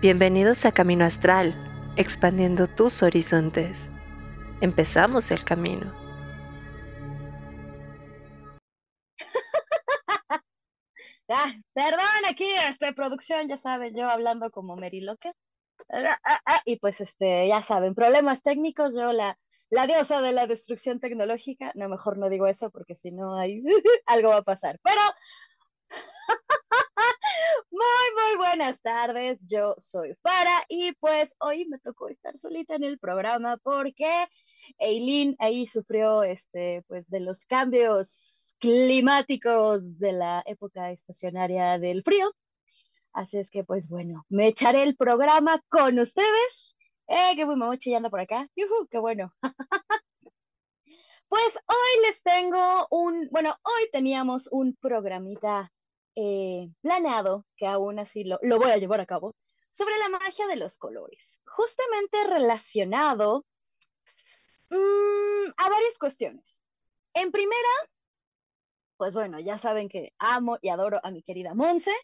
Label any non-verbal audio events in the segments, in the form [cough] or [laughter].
Bienvenidos a Camino Astral, expandiendo tus horizontes. Empezamos el camino. [laughs] Ah, perdón, aquí, este, producción, ya saben, yo hablando como Mary Loca. Ah, ah, ah, y pues, este, ya saben, problemas técnicos, yo la, la diosa de la destrucción tecnológica, no, mejor no digo eso porque si no hay [laughs] algo va a pasar. Pero muy, muy buenas tardes. Yo soy Fara y pues hoy me tocó estar solita en el programa porque Eileen ahí sufrió este, pues de los cambios climáticos de la época estacionaria del frío. Así es que pues bueno, me echaré el programa con ustedes. Eh, qué buen por acá. Qué bueno. [laughs] Pues hoy les tengo un, bueno, hoy teníamos un programita eh, planeado, que aún así lo, voy a llevar a cabo, sobre la magia de los colores, justamente relacionado mm, a varias cuestiones. En primera, pues bueno, ya saben que amo y adoro a mi querida Monse,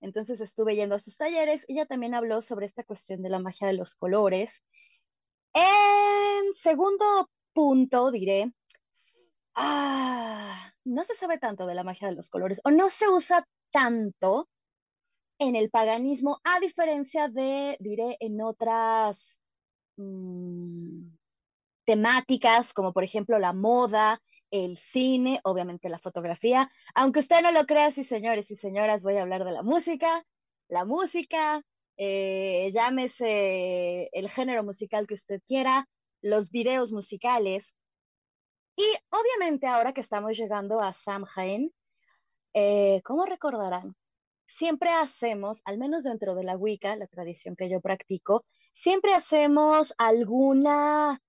entonces estuve yendo a sus talleres. Ella también habló sobre esta cuestión de la magia de los colores. En segundo punto, diré, ah, no se sabe tanto de la magia de los colores o no se usa tanto en el paganismo, a diferencia de, diré, en otras mm, temáticas, como por ejemplo la moda, el cine, obviamente la fotografía. Aunque usted no lo crea, sí, señores y señoras, voy a hablar de la música. La música, eh, llámese el género musical que usted quiera, los videos musicales. Y obviamente ahora que estamos llegando a Samhain, eh, ¿cómo recordarán? Siempre hacemos, al menos dentro de la Wicca, la tradición que yo practico, siempre hacemos alguna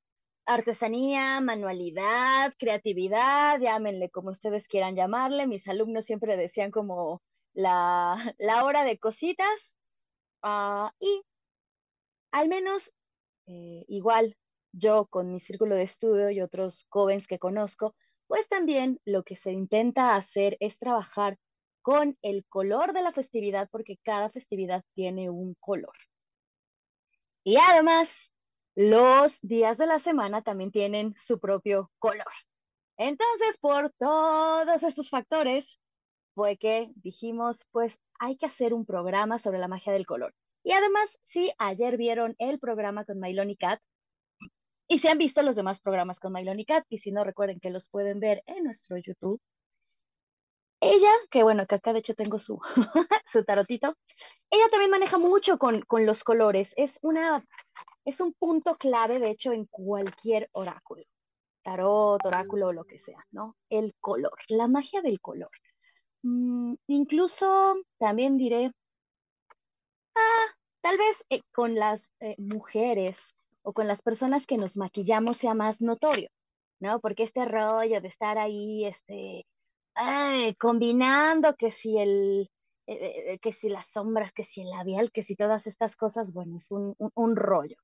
artesanía, manualidad, creatividad, llámenle como ustedes quieran llamarle. Mis alumnos siempre decían como la, [laughs] hora de cositas. Ah, y al menos eh, igual yo con mi círculo de estudio y otros jóvenes que conozco, pues también lo que se intenta hacer es trabajar con el color de la festividad porque cada festividad tiene un color. Y además, los días de la semana también tienen su propio color. Entonces, por todos estos factores, fue que dijimos, pues hay que hacer un programa sobre la magia del color. Y además, si ayer vieron el programa con Mailoni Cat, y si han visto los demás programas con Mylon Cat, y si no, recuerden que los pueden ver en nuestro YouTube. Ella, que bueno, que acá de hecho tengo su, [laughs] su tarotito, ella también maneja mucho con, con los colores. Es, una, es un punto clave, de hecho, en cualquier oráculo, tarot, oráculo lo que sea, ¿no? El color, la magia del color. Mm, incluso también diré, ah, tal vez eh, con las eh, mujeres o con las personas que nos maquillamos sea más notorio, ¿no? Porque este rollo de estar ahí, este, combinando que si el, eh, eh, que si las sombras, que si el labial, que si todas estas cosas, bueno, es un, rollo.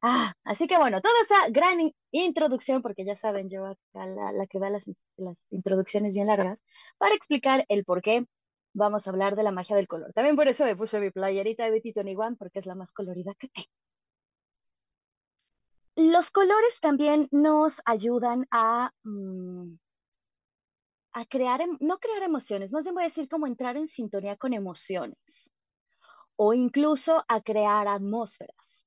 Ah, así que bueno, toda esa gran introducción, porque ya saben, yo acá la, que da las, las, introducciones bien largas, para explicar el por qué vamos a hablar de la magia del color. También por eso me puse mi playerita de Betty Tony One, porque es la más colorida que tengo. Los colores también nos ayudan a, mm, crear, em, no crear emociones, más bien voy a decir como entrar en sintonía con emociones o incluso a crear atmósferas.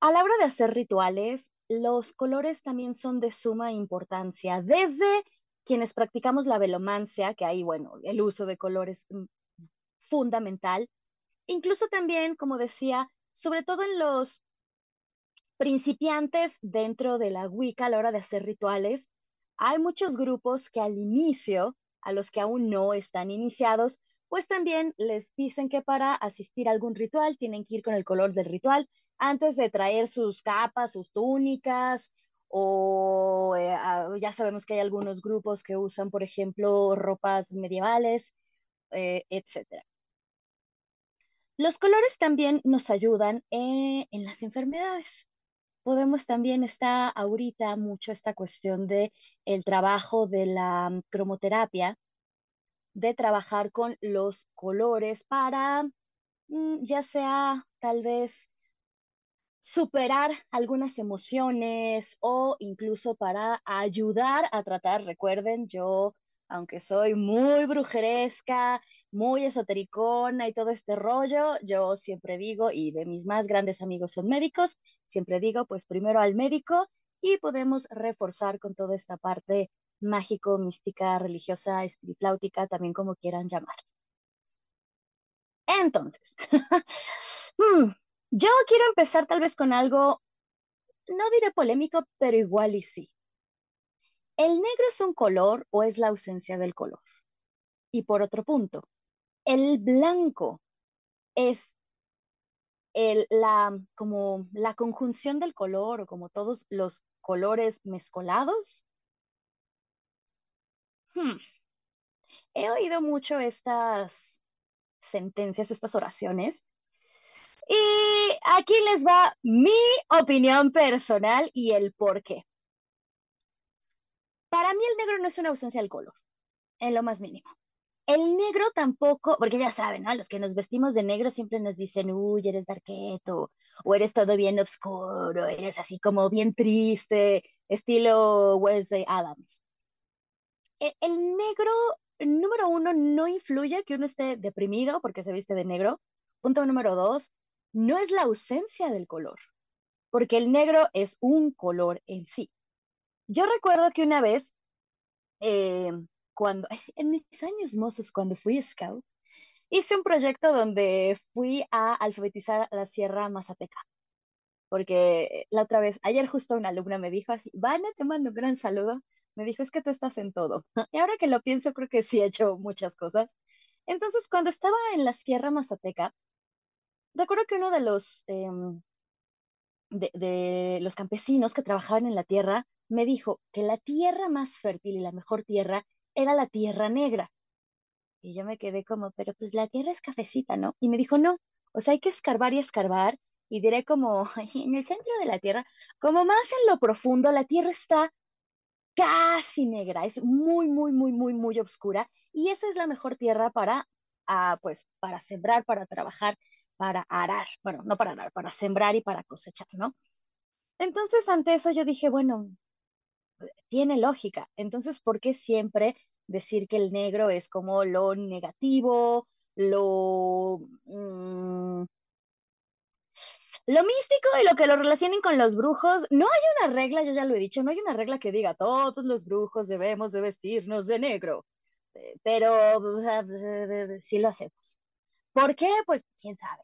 A la hora de hacer rituales, los colores también son de suma importancia, desde quienes practicamos la velomancia, que ahí, bueno, el uso de colores es mm, fundamental, incluso también, como decía, sobre todo en los principiantes dentro de la Wicca a la hora de hacer rituales, hay muchos grupos que al inicio, a los que aún no están iniciados, pues también les dicen que para asistir a algún ritual tienen que ir con el color del ritual antes de traer sus capas, sus túnicas, o eh, ya sabemos que hay algunos grupos que usan, por ejemplo, ropas medievales, eh, etc. Los colores también nos ayudan eh, en las enfermedades podemos también está ahorita mucho esta cuestión de el trabajo de la mm, cromoterapia, de trabajar con los colores para mm, ya sea tal vez superar algunas emociones o incluso para ayudar a tratar, recuerden, yo, aunque soy muy brujeresca, muy esotericona y todo este rollo, yo siempre digo, y de mis más grandes amigos son médicos, siempre digo, pues primero al médico y podemos reforzar con toda esta parte mágico, mística, religiosa, espirituáutica, también como quieran llamar. Entonces, hmm, [laughs] yo quiero empezar tal vez con algo, no diré polémico, pero igual y sí. ¿El negro es un color o es la ausencia del color? Y por otro punto, ¿el blanco es el, la, como la conjunción del color o como todos los colores mezcolados? Hmm. He oído mucho estas sentencias, estas oraciones, y aquí les va mi opinión personal y el por qué. Para mí el negro no es una ausencia del color, en lo más mínimo. El negro tampoco, porque ya saben, ¿no? Los que nos vestimos de negro siempre nos dicen, uy, eres darketo, o eres todo bien oscuro, eres así como bien triste, estilo Wesley Adams. E, el negro, número uno, no influye que uno esté deprimido porque se viste de negro. Punto número dos, no es la ausencia del color, porque el negro es un color en sí. Yo recuerdo que una vez, eh, cuando, en mis años mozos, cuando fui scout, hice un proyecto donde fui a alfabetizar la Sierra Mazateca. Porque la otra vez, ayer justo una alumna me dijo así, Vana, te mando un gran saludo. Me dijo, es que tú estás en todo. [laughs] Y ahora que lo pienso, creo que sí he hecho muchas cosas. Entonces, cuando estaba en la Sierra Mazateca, recuerdo que uno de los, em, de, los campesinos que trabajaban en la tierra me dijo que la tierra más fértil y la mejor tierra era la tierra negra. Y yo me quedé como, pero pues la tierra es cafecita, ¿no? Y me dijo, no, o sea, hay que escarbar y escarbar. Y diré como, en el centro de la tierra, como más en lo profundo, la tierra está casi negra, es muy, muy, muy, muy, muy oscura. Y esa es la mejor tierra para, ah, pues, para sembrar, para trabajar para arar, bueno, no para arar, para sembrar y para cosechar, ¿no? Entonces, ante eso yo dije, bueno, tiene lógica. Entonces, ¿por qué siempre decir que el negro es como lo negativo, lo... Mm, lo místico y lo que lo relacionen con los brujos, no hay una regla, yo ya lo he dicho, no hay una regla que diga todos los brujos debemos de vestirnos de negro, eh, pero sí lo hacemos. ¿Por qué? Pues quién sabe.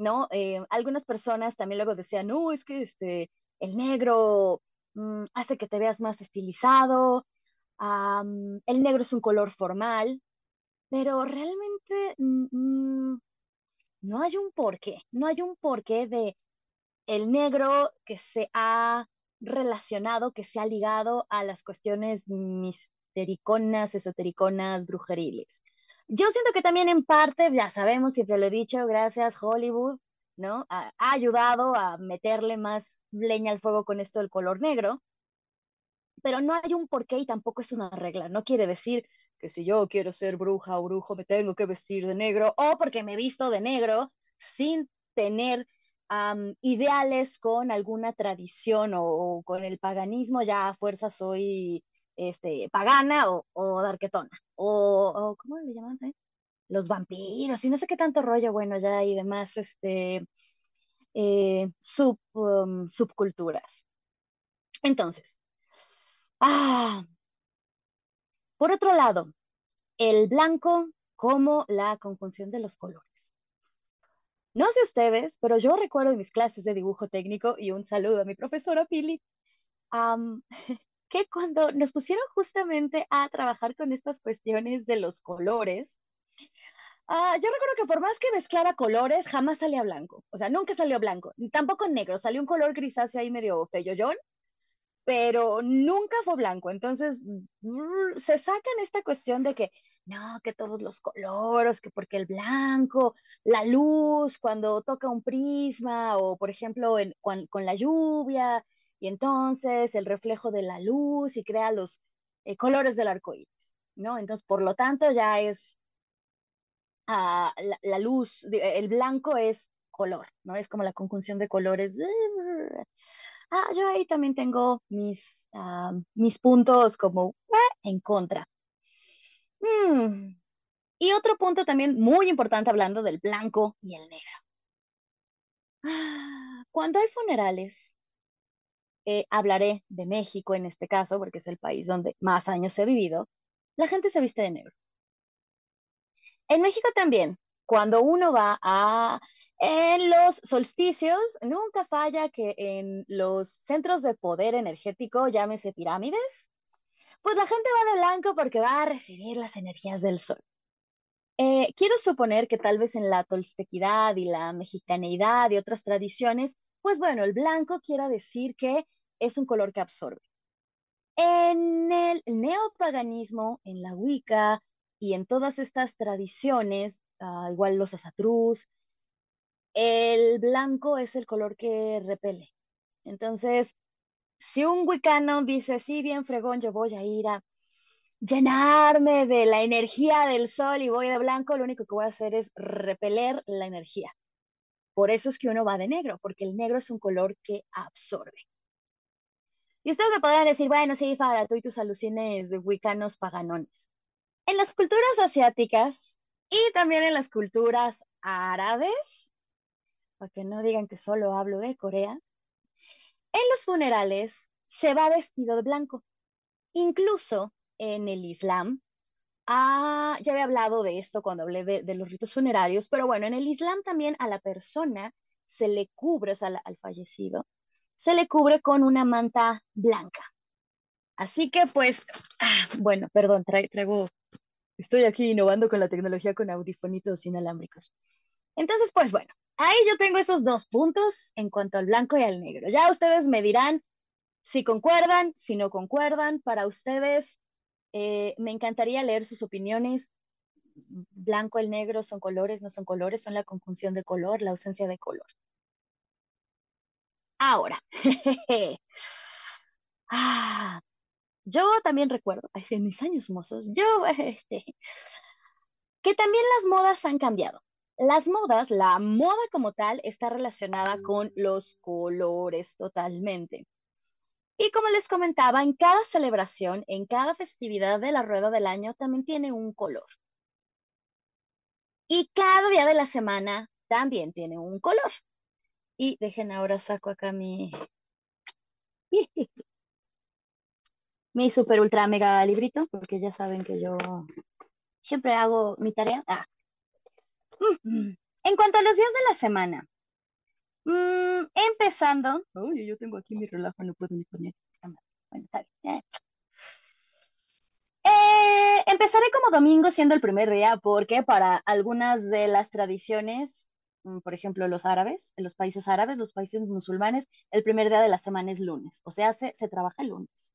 ¿no? Eh, algunas personas también luego decían, no, es que este, el negro mm, hace que te veas más estilizado, el negro es un color formal, pero realmente mm, mm, no hay un porqué, no hay un porqué de el negro que se ha relacionado, que se ha ligado a las cuestiones mistericonas, esotericonas, brujeriles. Yo siento que también en parte, ya sabemos, siempre lo he dicho, gracias Hollywood, ¿no? Ha, ayudado a meterle más leña al fuego con esto del color negro, pero no hay un porqué y tampoco es una regla. No quiere decir que si yo quiero ser bruja o brujo me tengo que vestir de negro o porque me he visto de negro sin tener ideales con alguna tradición o, con el paganismo, ya a fuerza soy este, pagana o, o darquetona, o, ¿cómo le llaman? Los vampiros y no sé qué tanto rollo, bueno, ya y demás, este, eh, sub, um, subculturas. Entonces, ah, por otro lado, el blanco como la conjunción de los colores. No sé ustedes, pero yo recuerdo en mis clases de dibujo técnico, y un saludo a mi profesora Pili, [laughs] que cuando nos pusieron justamente a trabajar con estas cuestiones de los colores, ah, yo recuerdo que por más que mezclara colores, jamás salía blanco. O sea, nunca salió blanco, ni tampoco negro. Salió un color grisáceo ahí medio feyollón, pero nunca fue blanco. Entonces, mm, se sacan esta cuestión de que no, que todos los colores, que porque el blanco, la luz, cuando toca un prisma, o por ejemplo, con la lluvia, y entonces el reflejo de la luz y crea los eh, colores del arco iris, ¿no? Entonces, por lo tanto, ya es ah, la, luz, el blanco es color, ¿no? Es como la conjunción de colores. Ah, yo ahí también tengo mis, ah, mis puntos como eh, en contra. Mm. Y otro punto también muy importante hablando del blanco y el negro. Cuando hay funerales, eh, hablaré de México en este caso, porque es el país donde más años he vivido, la gente se viste de negro. En México también, cuando uno va a en los solsticios, nunca falla que en los centros de poder energético, llámese pirámides, pues la gente va de blanco porque va a recibir las energías del sol. Eh, quiero suponer que tal vez en la tolstequidad y la mexicaneidad y otras tradiciones, pues bueno, el blanco quiera decir que es un color que absorbe. En el neopaganismo, en la Wicca y en todas estas tradiciones, ah, igual los asatrús, el blanco es el color que repele. Entonces, si un wicano dice, sí, bien fregón, yo voy a ir a llenarme de la energía del sol y voy de blanco, lo único que voy a hacer es repeler la energía. Por eso es que uno va de negro, porque el negro es un color que absorbe. Y ustedes me podrán decir, bueno, sí, Fara, tú y tus alucines wicanos paganones. En las culturas asiáticas y también en las culturas árabes, para que no digan que solo hablo de Corea, en los funerales se va vestido de blanco. Incluso en el Islam, ah, ya había hablado de esto cuando hablé de, los ritos funerarios, pero bueno, en el Islam también a la persona se le cubre, o sea, al fallecido, se le cubre con una manta blanca. Así que pues, ah, bueno, perdón, traigo, estoy aquí innovando con la tecnología con audifonitos inalámbricos. Entonces, pues bueno, ahí yo tengo esos dos puntos en cuanto al blanco y al negro. Ya ustedes me dirán si concuerdan, si no concuerdan. Para ustedes, eh, me encantaría leer sus opiniones. Blanco, el negro son colores, no son colores, son la conjunción de color, la ausencia de color. Ahora, [laughs] ah, yo también recuerdo, hace mis años mozos, yo, [laughs] este, que también las modas han cambiado. Las modas, la moda como tal, está relacionada con los colores totalmente. Y como les comentaba, en cada celebración, en cada festividad de la rueda del año, también tiene un color. Y cada día de la semana también tiene un color. Y dejen ahora saco acá mi, [laughs] mi super ultra mega librito, porque ya saben que yo siempre hago mi tarea. Ah. En cuanto a los días de la semana, mm, empezando. Uy, yo tengo aquí mi relajo, no puedo ni poner. Bueno, está bien. Eh, empezaré como domingo siendo el primer día porque para algunas de las tradiciones Mm, por ejemplo, los árabes, en los países árabes, los países musulmanes, el primer día de la semana es lunes, o sea, se, se trabaja el lunes.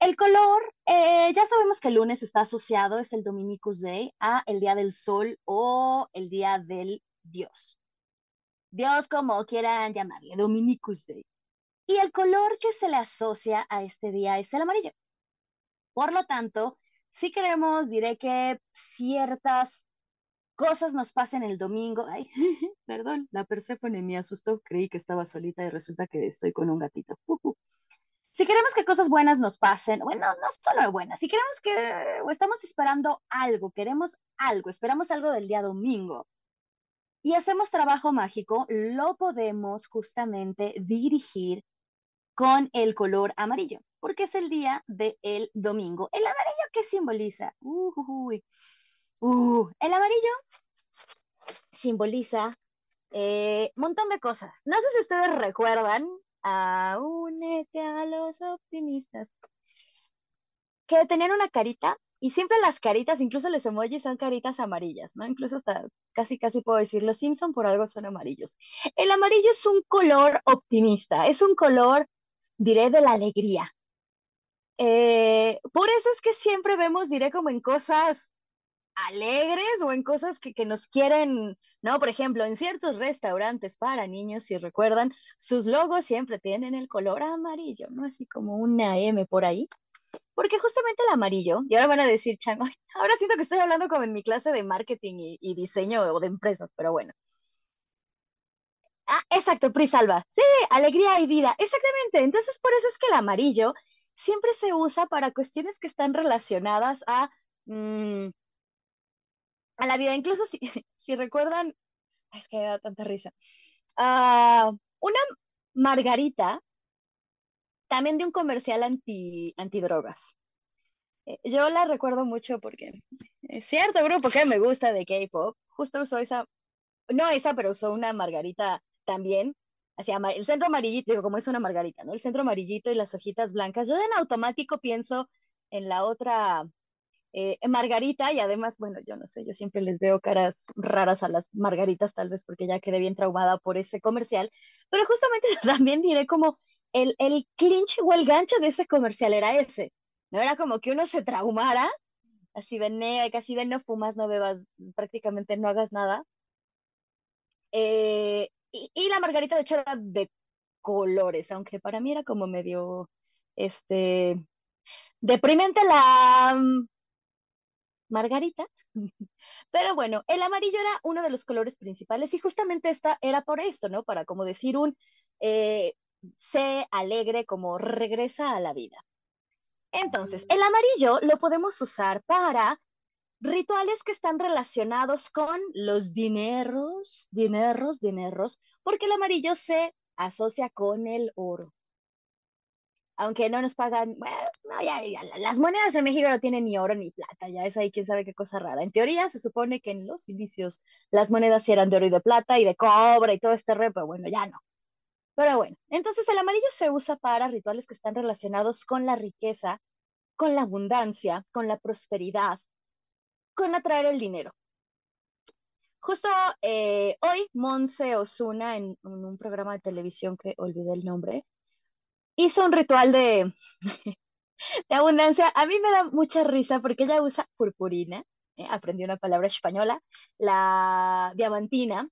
El color, eh, ya sabemos que el lunes está asociado, es el Dominicus Day, a el día del sol o el día del Dios. Dios como quieran llamarle, Dominicus Day. Y el color que se le asocia a este día es el amarillo. Por lo tanto, si queremos, diré que ciertas cosas nos pasan el domingo. Ay, [laughs] perdón, la Perséfone me asustó, creí que estaba solita y resulta que estoy con un gatito. Si queremos que cosas buenas nos pasen, bueno, no solo buenas, si queremos que, o estamos esperando algo, queremos algo, esperamos algo del día domingo y hacemos trabajo mágico, lo podemos justamente dirigir con el color amarillo, porque es el día del domingo. ¿El amarillo qué simboliza? Uy, Uh, el amarillo simboliza un eh, montón de cosas. No sé si ustedes recuerdan a Únete a los optimistas, que tenían una carita y siempre las caritas, incluso los emojis son caritas amarillas, ¿no? Incluso hasta casi casi puedo decir, los Simpson por algo son amarillos. El amarillo es un color optimista, es un color, diré, de la alegría. Eh, por eso es que siempre vemos, diré, como en cosas alegres o en cosas que, nos quieren, ¿no? Por ejemplo, en ciertos restaurantes para niños, si recuerdan, sus logos siempre tienen el color amarillo, ¿no? Así como una M por ahí. Porque justamente el amarillo, y ahora van a decir, Chan, ahora siento que estoy hablando como en mi clase de marketing y, y diseño o de empresas, pero bueno. Ah, exacto, Prisalva. Sí, alegría y vida. Exactamente. Entonces, por eso es que el amarillo siempre se usa para cuestiones que están relacionadas a, mm, a la vida. Incluso si, [laughs] si recuerdan, es que da tanta risa. Ah, una margarita, también de un comercial anti, antidrogas. Eh, yo la recuerdo mucho porque cierto grupo que me gusta de K-pop, justo usó esa, no esa, pero usó una margarita también, hacia el centro amarillito, digo, como es una margarita, ¿no? El centro amarillito y las hojitas blancas. Yo en automático pienso en la otra eh, Margarita y además, bueno, yo no sé, yo siempre les veo caras raras a las margaritas, tal vez porque ya quedé bien traumada por ese comercial, pero justamente [laughs] también diré como el, el clinch o el gancho de ese comercial era ese, ¿no? Era como que uno se traumara, así ven, casi ven, no fumas, no bebas, prácticamente no hagas nada. Eh, y, y, la margarita de hecho era de colores, aunque para mí era como medio, este, deprimente la margarita. [laughs] Pero bueno, el amarillo era uno de los colores principales y justamente esta era por esto, ¿no? Para como decir un eh, se alegre, como regresa a la vida. Entonces, el amarillo lo podemos usar para rituales que están relacionados con los dineros, dineros, dineros, porque el amarillo se asocia con el oro aunque no nos pagan, bueno, ya, las monedas en México no tienen ni oro ni plata, ya es ahí quién sabe qué cosa rara. En teoría se supone que en los inicios las monedas eran de oro y de plata y de cobre y todo este re, pero bueno, ya no. Pero bueno, entonces el amarillo se usa para rituales que están relacionados con la riqueza, con la abundancia, con la prosperidad, con atraer el dinero. Justo eh, hoy, Monse Osuna, en, un programa de televisión que olvidé el nombre, hizo un ritual de, [laughs] de abundancia. A mí me da mucha risa porque ella usa purpurina, eh, aprendió una palabra española, la diamantina,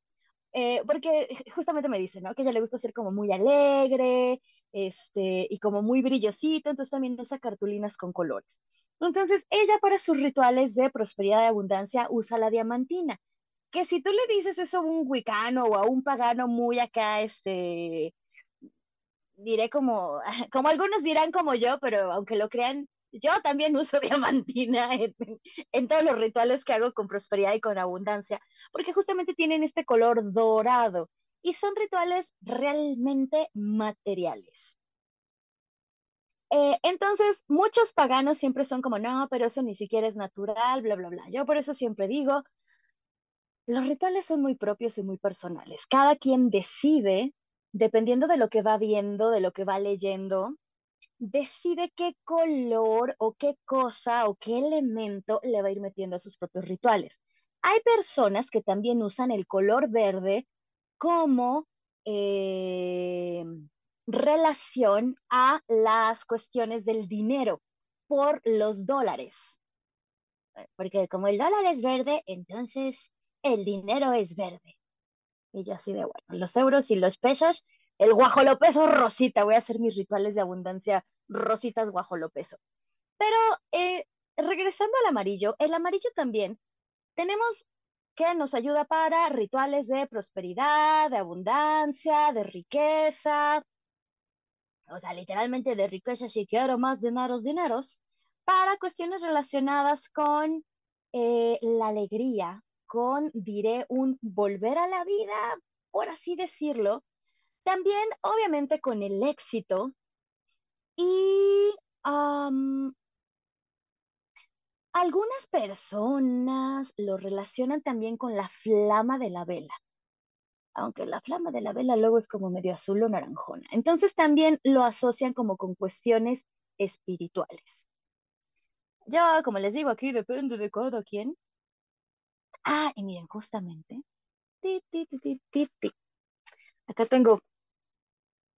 eh, porque justamente me dice, ¿no? Que a ella le gusta ser como muy alegre, este, y como muy brillosito, entonces también usa cartulinas con colores. Entonces, ella para sus rituales de prosperidad y abundancia usa la diamantina, que si tú le dices eso a un wicano o a un pagano muy acá, este, diré como, [laughs] como algunos dirán como yo, pero aunque lo crean, yo también uso [laughs] diamantina en, todos los rituales que hago con prosperidad y con abundancia, porque justamente tienen este color dorado y son rituales realmente materiales. Eh, entonces, muchos paganos siempre son como, no, pero eso ni siquiera es natural, bla, bla, bla. Yo por eso siempre digo, los rituales son muy propios y muy personales. Cada quien decide dependiendo de lo que va viendo, de lo que va leyendo, decide qué color o qué cosa o qué elemento le va a ir metiendo a sus propios rituales. Hay personas que también usan el color verde como eh, relación a las cuestiones del dinero por los dólares. Porque como el dólar es verde, entonces el dinero es verde. Y yo así de, bueno, los euros y los pesos, el guajolopeso rosita, voy a hacer mis rituales de abundancia rositas guajolopeso. Pero eh, regresando al amarillo, el amarillo también tenemos que nos ayuda para rituales de prosperidad, de abundancia, de riqueza, o sea, literalmente de riqueza, si quiero más dineros, dineros, para cuestiones relacionadas con eh, la alegría, con, diré, un volver a la vida, por así decirlo, también obviamente con el éxito y algunas personas lo relacionan también con la flama de la vela, aunque la flama de la vela luego es como medio azul o naranjona. Entonces también lo asocian como con cuestiones espirituales. Ya, como les digo, aquí depende de cada quien. Ah, y miren, justamente. Acá tengo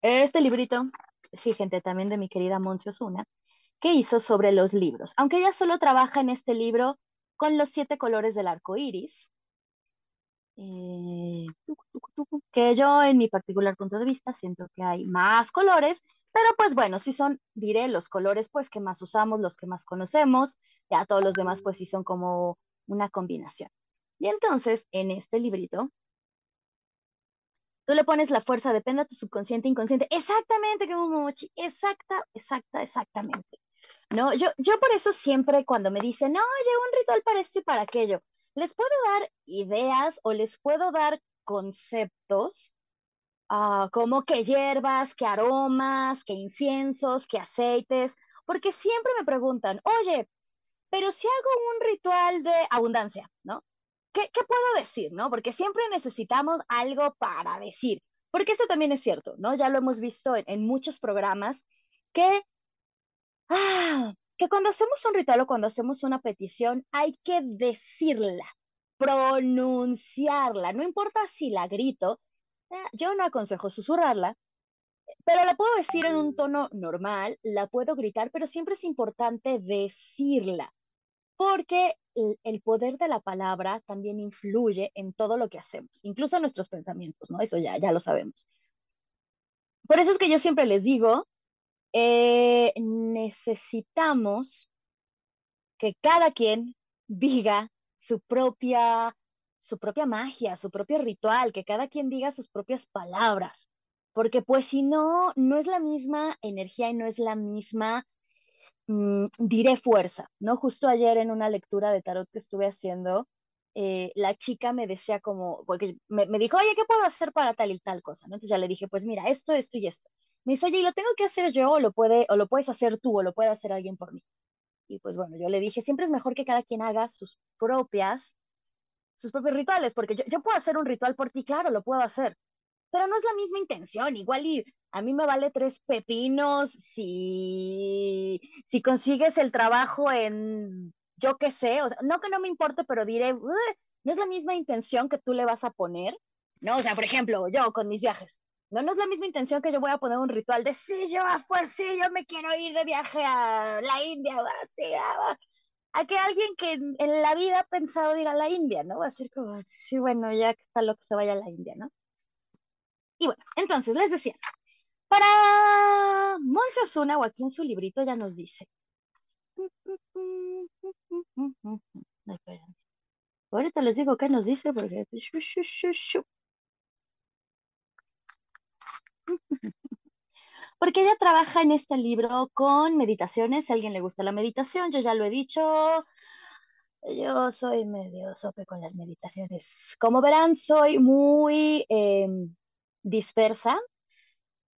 este librito, sí, gente, también de mi querida Monse Osuna, que hizo sobre los libros. Aunque ella solo trabaja en este libro con los siete colores del arco iris. Eh, que yo, en mi particular punto de vista, siento que hay más colores, Pero pues bueno, sí son, diré, los colores pues que más usamos, los que más conocemos, ya todos los demás pues sí son como una combinación. Y entonces, en este librito, tú le pones la fuerza, depende de tu subconsciente, inconsciente. Exactamente, como Momochi, exacta, exacta, exactamente. No, yo, yo por eso siempre cuando me dicen, no, llevo un ritual para esto y para aquello, les puedo dar ideas o les puedo dar conceptos Ah, como que hierbas, que aromas, que inciensos, que aceites, porque siempre me preguntan, oye, pero si hago un ritual de abundancia, ¿no? ¿Qué, qué puedo decir, no? Porque siempre necesitamos algo para decir, porque eso también es cierto, ¿no? Ya lo hemos visto en, muchos programas, que, ah, que cuando hacemos un ritual o cuando hacemos una petición, hay que decirla, pronunciarla, no importa si la grito, Ah, yo no aconsejo susurrarla, pero la puedo decir en un tono normal, la puedo gritar, pero siempre es importante decirla, porque el, poder de la palabra también influye en todo lo que hacemos, incluso en nuestros pensamientos, ¿no? Eso ya, ya lo sabemos. Por eso es que yo siempre les digo, eh, necesitamos que cada quien diga su propia su propia magia, su propio ritual, que cada quien diga sus propias palabras, porque pues si no, no es la misma energía y no es la misma, mm, diré fuerza, ¿no? Justo ayer en una lectura de tarot que estuve haciendo, eh, la chica me decía como, porque me, dijo, oye, ¿qué puedo hacer para tal y tal cosa? ¿no? Entonces ya le dije, pues mira, esto, esto y esto. Me dice, oye, ¿y lo tengo que hacer yo o lo, puede, o lo puedes hacer tú o lo puede hacer alguien por mí? Y pues bueno, yo le dije, siempre es mejor que cada quien haga sus propias sus propios rituales, porque yo, yo puedo hacer un ritual por ti, claro, lo puedo hacer, pero no es la misma intención, igual y a mí me vale tres pepinos si, si consigues el trabajo en, yo qué sé, o sea, no que no me importe, pero diré, no es la misma intención que tú le vas a poner, ¿no? O sea, por ejemplo, yo con mis viajes, no, es la misma intención que yo voy a poner un ritual de, sí, yo a fuerza, sí, yo me quiero ir de viaje a la India, así, a que alguien que en, la vida ha pensado ir a la India, ¿no? Va a ser como, sí, bueno, ya que está lo que se vaya a la India, ¿no? Y bueno, entonces les decía, para Monse Osuna, o aquí en su librito ya nos dice. [laughs] Espérame. Ahorita les digo qué nos dice porque... [laughs] porque ella trabaja en este libro con meditaciones. Si a alguien le gusta la meditación, yo ya lo he dicho, yo soy medio sope con las meditaciones. Como verán, soy muy em, dispersa,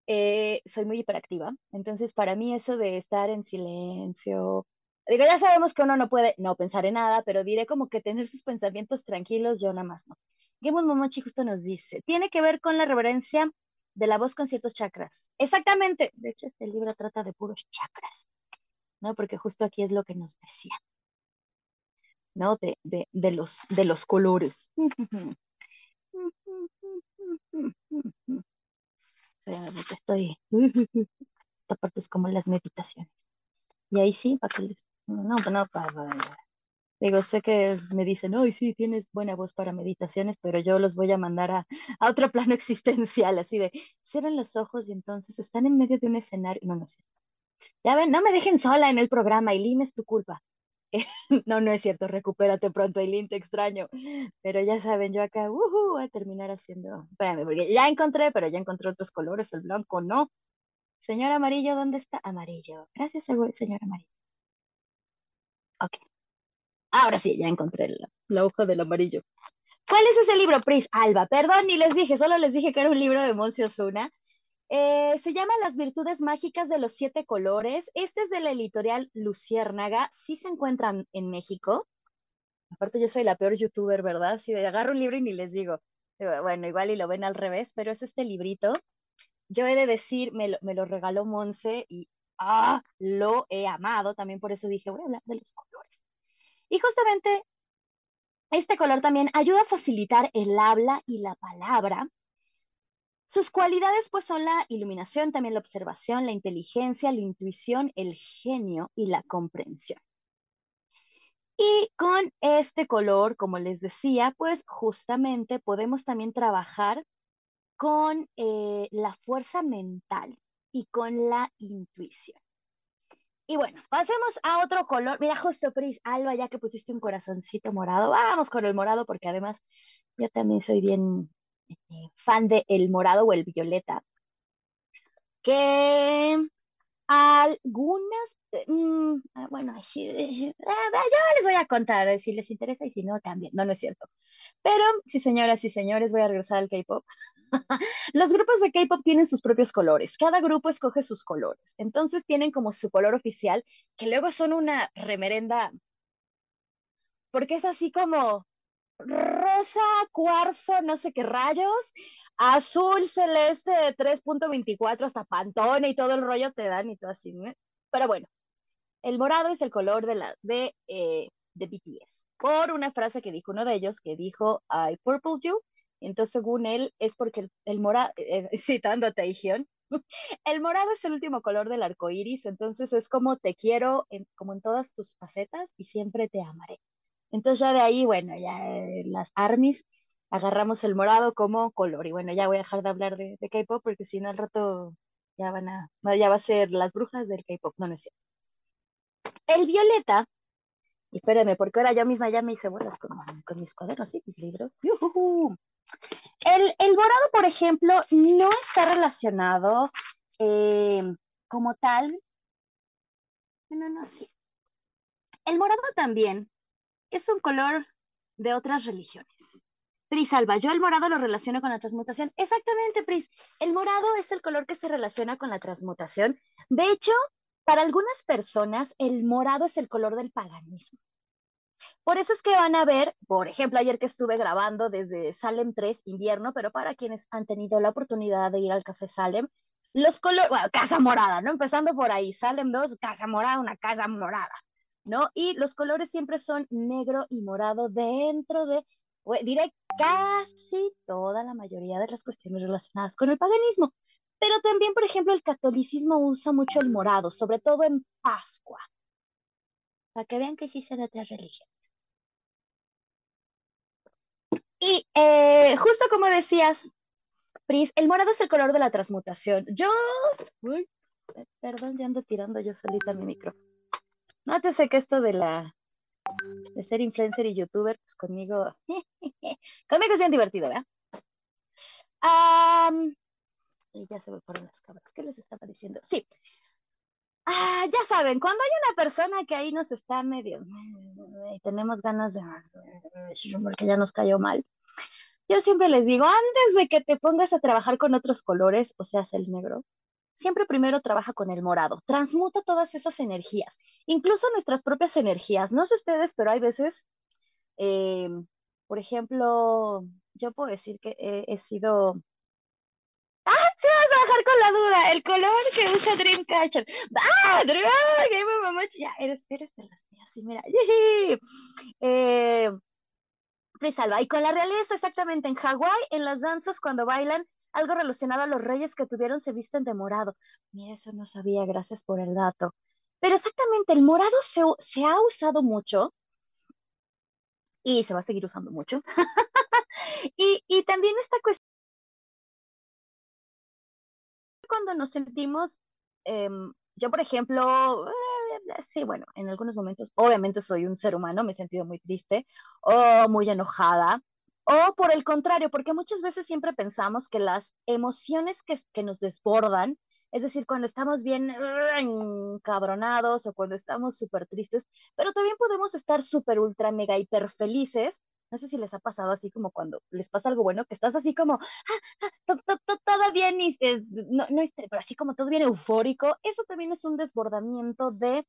eh, soy muy hiperactiva. Entonces, para mí eso de estar en silencio, digo, ya sabemos que uno no puede no pensar en nada, pero diré como que tener sus pensamientos tranquilos, yo nada más no. Gemma Momochi justo nos dice, tiene que ver con la reverencia de la voz con ciertos chakras. Exactamente. De hecho, este libro trata de puros chakras, ¿no? Porque justo aquí es lo que nos decía, ¿no? De, de, los, de los colores. [laughs] Estoy. [laughs] Esta parte es como las meditaciones. Y ahí sí, para que les. No, no, para, Digo, sé que me dicen, hoy sí, tienes buena voz para meditaciones, pero yo los voy a mandar a, otro [laughs] plano existencial, así de, cierren los ojos y entonces están en medio de un escenario. No, no sé. Ya ven, no me dejen sola en el programa, Eileen, es tu culpa. [laughs] no, no es cierto, recupérate pronto, Eileen, te extraño. Pero ya saben, yo acá, uh, voy a terminar haciendo, espérame, porque ya encontré, pero ya encontré otros colores, el blanco no. Señor amarillo, ¿dónde está? Amarillo. Gracias, señor amarillo. Ok. Ahora sí, ya encontré la, hoja del amarillo. ¿Cuál es ese libro, Pris? Alba, perdón, ni les dije, solo les dije que era un libro de Moncio Osuna. Eh, se llama Las virtudes mágicas de los siete colores. Este es de la editorial Luciérnaga. Sí se encuentran en México. Aparte, yo soy la peor youtuber, ¿verdad? Si agarro un libro y ni les digo. Bueno, igual y lo ven al revés, pero es este librito. Yo he de decir, me lo, me lo regaló Monse y ah, lo he amado. También por eso dije, voy a hablar de los colores. Y justamente este color también ayuda a facilitar el habla y la palabra. Sus cualidades pues son la iluminación, también la observación, la inteligencia, la intuición, el genio y la comprensión. Y con este color, como les decía, pues justamente podemos también trabajar con eh, la fuerza mental, y con la intuición. Y bueno, pasemos a otro color. Mira, justo Pris, Alba, ya que pusiste un corazoncito morado, vamos con el morado porque además yo también soy bien fan de el morado o el violeta. Que algunas, mm, ah, bueno, ah, yo les voy a contar si les interesa y si no, también. No, no es cierto. Pero sí, señoras y señores, voy a regresar al K-pop. [laughs] Los grupos de K-pop tienen sus propios colores. Cada grupo escoge sus colores. Entonces tienen como su color oficial, que luego son una remerenda, porque es así como rosa, cuarzo, no sé qué rayos, azul, celeste de 3.24 hasta Pantone y todo el rollo te dan y todo así. Pero bueno, el morado es el color de, la, de, eh, de BTS. Por una frase que dijo uno de ellos, que dijo, I purple you. Entonces, según él, es porque el, morado, eh, [laughs] citando a Taehyung, el morado es el último color del arco iris, entonces es como te quiero como en todas tus facetas y siempre te amaré. Entonces ya de ahí, bueno, ya eh, las armies agarramos el morado como color. Y bueno, ya voy a dejar de hablar de, K-pop porque si no al rato ya van a, ya va a ser las brujas del K-pop, no, no es cierto. El violeta, espérenme, porque ahora yo misma ya me hice bolas con, mis cuadernos y mis libros. El, el morado, por ejemplo, no está relacionado eh, como tal. No, no, sí. El morado también es un color de otras religiones. Pris Alba, yo el morado lo relaciono con la transmutación. Exactamente, Pris. El morado es el color que se relaciona con la transmutación. De hecho, para algunas personas, el morado es el color del paganismo. Por eso es que van a ver, por ejemplo, ayer que estuve grabando desde Salem 3, invierno, pero para quienes han tenido la oportunidad de ir al Café Salem, los colores, bueno, casa morada, ¿no? Empezando por ahí, Salem 2, casa morada, una casa morada. ¿No? Y los colores siempre son negro y morado dentro de, diré casi toda la mayoría de las cuestiones relacionadas con el paganismo. Pero también, por ejemplo, el catolicismo usa mucho el morado, sobre todo en Pascua, para que vean que sí se de otras religiones. Y eh, justo como decías, Pris, el morado es el color de la transmutación. Yo, perdón, ya ando tirando yo solita mi micrófono. Nótese que esto de la de ser influencer y youtuber, pues conmigo, [laughs] conmigo es bien divertido, ¿verdad? y ya se me ponen las cámaras. ¿Qué les estaba diciendo? Sí. Ah, ya saben, cuando hay una persona que ahí nos está medio y tenemos ganas de porque ya nos cayó mal, yo siempre les digo, antes de que te pongas a trabajar con otros colores, o sea, el negro, siempre primero trabaja con el morado, transmuta todas esas energías, incluso nuestras propias energías. No sé ustedes, pero hay veces, eh, por ejemplo, yo puedo decir que he, sido... ¡Ah! Se vas a bajar con la duda. El color que usa Dreamcatcher. ¡Ah! Dream, ya, eres, eres de las mías. Sí, mira. Eh, Frisalva. Y con la realeza, exactamente. En Hawái, en las danzas, cuando bailan, algo relacionado a los reyes que tuvieron se visten de morado. Mira, eso no sabía, gracias por el dato. Pero exactamente, el morado se, ha usado mucho y se va a seguir usando mucho. [laughs] y, también esta cuestión, cuando nos sentimos, em, yo por ejemplo, eh, sí, bueno, en algunos momentos, obviamente soy un ser humano, me he sentido muy triste o muy enojada o por el contrario, porque muchas veces siempre pensamos que las emociones que, que nos desbordan, es decir, cuando estamos bien encabronados o cuando estamos súper tristes, pero también podemos estar súper, ultra, mega, hiper felices. No sé si les ha pasado así como cuando les pasa algo bueno, que estás así como, ah, ah, todo bien, eh, no, no, pero así como todo bien eufórico. Eso también es un desbordamiento de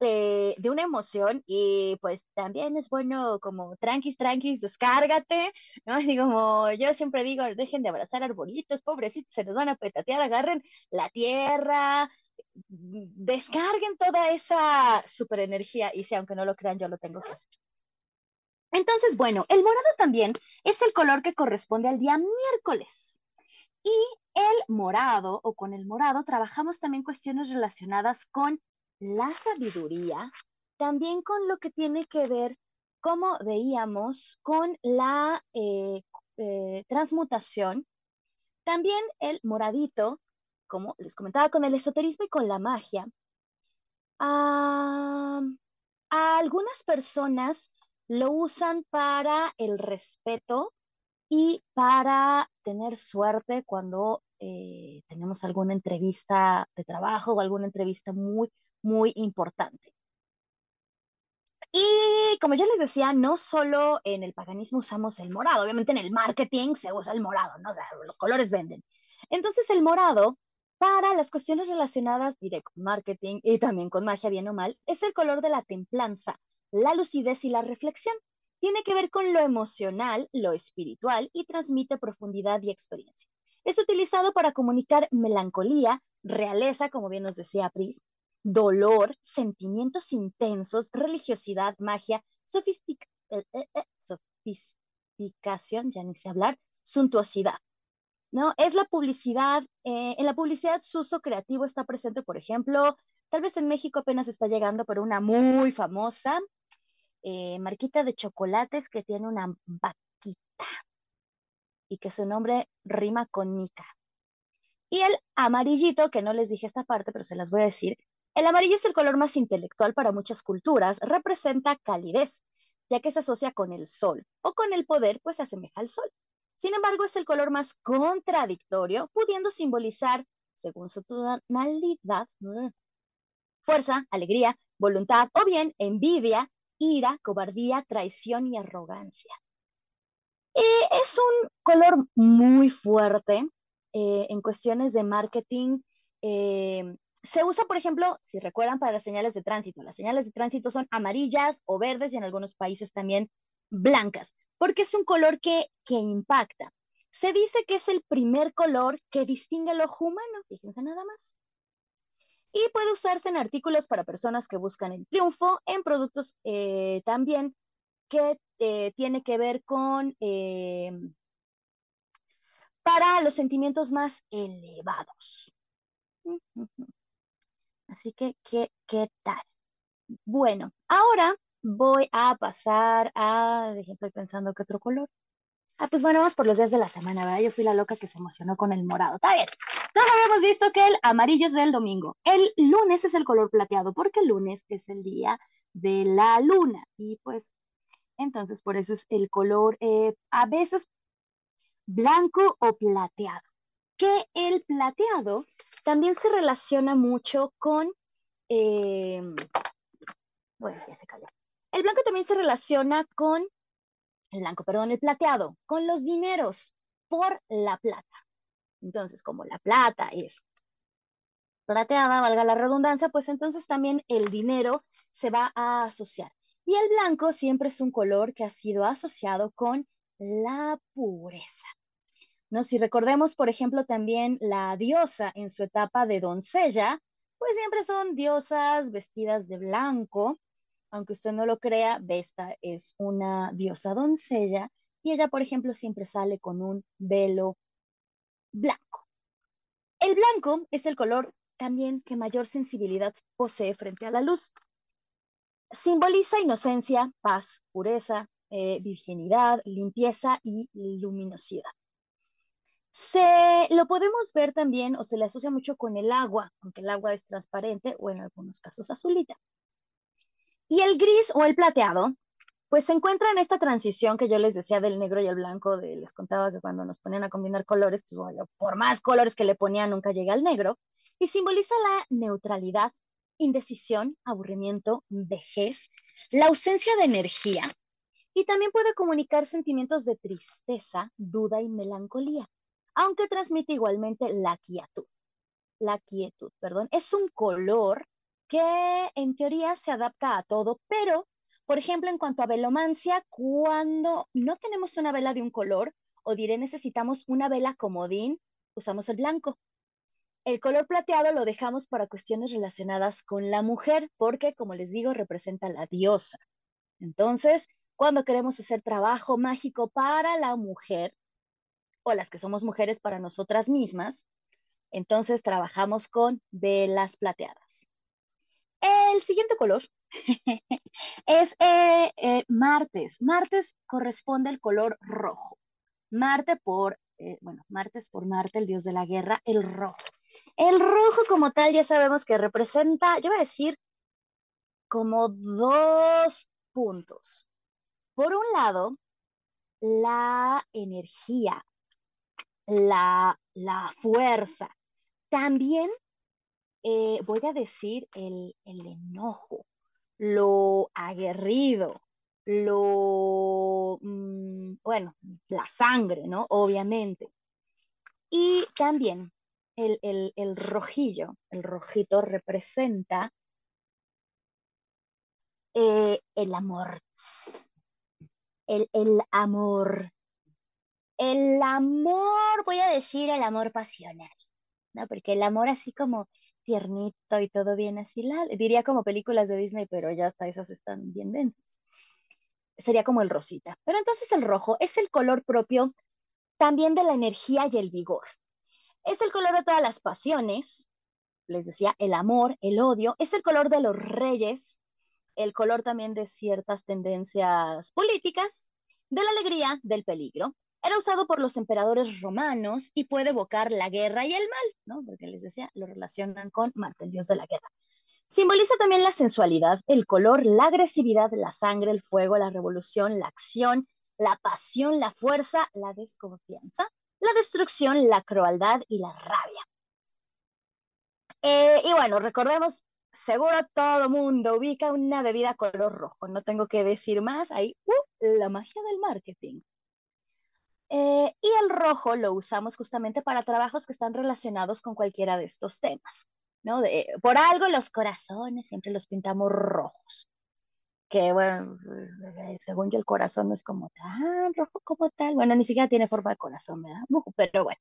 de, una emoción y pues también es bueno como tranquis, tranquis, descárgate, ¿no? Así como yo siempre digo, dejen de abrazar arbolitos, pobrecitos, se nos van a petatear, agarren la tierra, descarguen toda esa super energía y si aunque no lo crean, yo lo tengo que hacer. Entonces, bueno, el morado también es el color que corresponde al día miércoles. Y el morado o con el morado trabajamos también cuestiones relacionadas con la sabiduría, también con lo que tiene que ver, como veíamos, con la eh, eh, transmutación. También el moradito como les comentaba, con el esoterismo y con la magia, a, algunas personas lo usan para el respeto y para tener suerte cuando eh, tenemos alguna entrevista de trabajo o alguna entrevista muy, muy importante. Y como ya les decía, no solo en el paganismo usamos el morado, obviamente en el marketing se usa el morado, ¿no? O sea, los colores venden. Entonces el morado, para las cuestiones relacionadas directo con marketing y también con magia, bien o mal, es el color de la templanza, la lucidez y la reflexión. Tiene que ver con lo emocional, lo espiritual y transmite profundidad y experiencia. Es utilizado para comunicar melancolía, realeza, como bien nos decía Pris, dolor, sentimientos intensos, religiosidad, magia, eh, eh, eh, sofisticación, ya ni sé hablar, suntuosidad. ¿No? Es la publicidad, en la publicidad su uso creativo está presente, por ejemplo, tal vez en México apenas está llegando, pero una muy famosa marquita de chocolates que tiene una vaquita y que su nombre rima con Mica. Y el amarillito, que no les dije esta parte, pero se las voy a decir, el amarillo es el color más intelectual para muchas culturas, representa calidez, ya que se asocia con el sol, o con el poder, pues se asemeja al sol. Sin embargo, es el color más contradictorio, pudiendo simbolizar, según su tonalidad, fuerza, alegría, voluntad, o bien envidia, ira, cobardía, traición y arrogancia. es un color muy fuerte eh, en cuestiones de marketing. Eh, se usa, por ejemplo, si recuerdan, para las señales de tránsito. Las señales de tránsito son amarillas o verdes y en algunos países también blancas, porque es un color que, que impacta. Se dice que es el primer color que distingue el ojo humano, fíjense nada más. Y puede usarse en artículos para personas que buscan el triunfo, en productos eh, también que eh, tiene que ver con eh, para los sentimientos más elevados. Así que, ¿qué, qué tal? Bueno, ahora voy a pasar a, estoy pensando qué otro color. Ah, pues bueno, vamos por los días de la semana, ¿verdad? Yo fui la loca que se emocionó con el morado. Está bien. Entonces habíamos visto que el amarillo es del domingo. El lunes es el color plateado, porque el lunes es el día de la luna. Y pues, entonces por eso es el color eh, a veces blanco o plateado. Que el plateado también se relaciona mucho con, eh, bueno, ya se cayó. El blanco también se relaciona con, el blanco, perdón, el plateado, con los dineros por la plata. Entonces, como la plata es plateada, valga la redundancia, pues entonces también el dinero se va a asociar. Y el blanco siempre es un color que ha sido asociado con la pureza. ¿No? Si recordemos, por ejemplo, también la diosa en su etapa de doncella, pues siempre son diosas vestidas de blanco. Aunque usted no lo crea, Vesta es una diosa doncella y ella, por ejemplo, siempre sale con un velo blanco. El blanco es el color también que mayor sensibilidad posee frente a la luz. Simboliza inocencia, paz, pureza, eh, virginidad, limpieza y luminosidad. Se lo podemos ver también o se le asocia mucho con el agua, aunque el agua es transparente o en algunos casos azulita. Y el gris o el plateado, pues se encuentra en esta transición que yo les decía del negro y el blanco, de, les contaba que cuando nos ponían a combinar colores, pues bueno, por más colores que le ponían nunca llega al negro, y simboliza la neutralidad, indecisión, aburrimiento, vejez, la ausencia de energía, y también puede comunicar sentimientos de tristeza, duda y melancolía aunque transmite igualmente la quietud. La quietud, perdón, es un color que en teoría se adapta a todo, pero, por ejemplo, en cuanto a velomancia, cuando no tenemos una vela de un color, o diré necesitamos una vela comodín, usamos el blanco. El color plateado lo dejamos para cuestiones relacionadas con la mujer, porque, como les digo, representa la diosa. Entonces, cuando queremos hacer trabajo mágico para la mujer, o las que somos mujeres para nosotras mismas, entonces trabajamos con velas plateadas. El siguiente color [laughs] es eh, eh, martes. Martes corresponde al color rojo. Marte por, eh, bueno, martes por Marte, el dios de la guerra, el rojo. El rojo como tal ya sabemos que representa, yo voy a decir, como dos puntos. Por un lado, la energía, la, la fuerza. También eh, voy a decir el, el enojo, lo aguerrido, lo, mm, bueno, la sangre, ¿no? Obviamente. Y también el, el, rojillo, el rojito representa eh, el amor, el, el amor, el amor, voy a decir el amor pasional, ¿no? Porque el amor así como tiernito y todo bien así, la, diría como películas de Disney, pero ya hasta esas están bien densas. Sería como el rosita. Pero entonces el rojo es el color propio también de la energía y el vigor. Es el color de todas las pasiones, les decía, el amor, el odio, es el color de los reyes, el color también de ciertas tendencias políticas, de la alegría, del peligro. Era usado por los emperadores romanos y puede evocar la guerra y el mal, ¿no? Porque les decía, lo relacionan con Marte, el dios de la guerra. Simboliza también la sensualidad, el color, la agresividad, la sangre, el fuego, la revolución, la acción, la pasión, la fuerza, la desconfianza, la destrucción, la crueldad y la rabia. Eh, y bueno, recordemos, seguro todo mundo ubica una bebida color rojo, no tengo que decir más, ahí, uh, la magia del marketing. Eh, y el rojo lo usamos justamente para trabajos que están relacionados con cualquiera de estos temas, ¿no? por algo los corazones siempre los pintamos rojos, que bueno, eh, según yo el corazón no es como tan rojo como tal, bueno, ni siquiera tiene forma de corazón, ¿verdad? Pero bueno.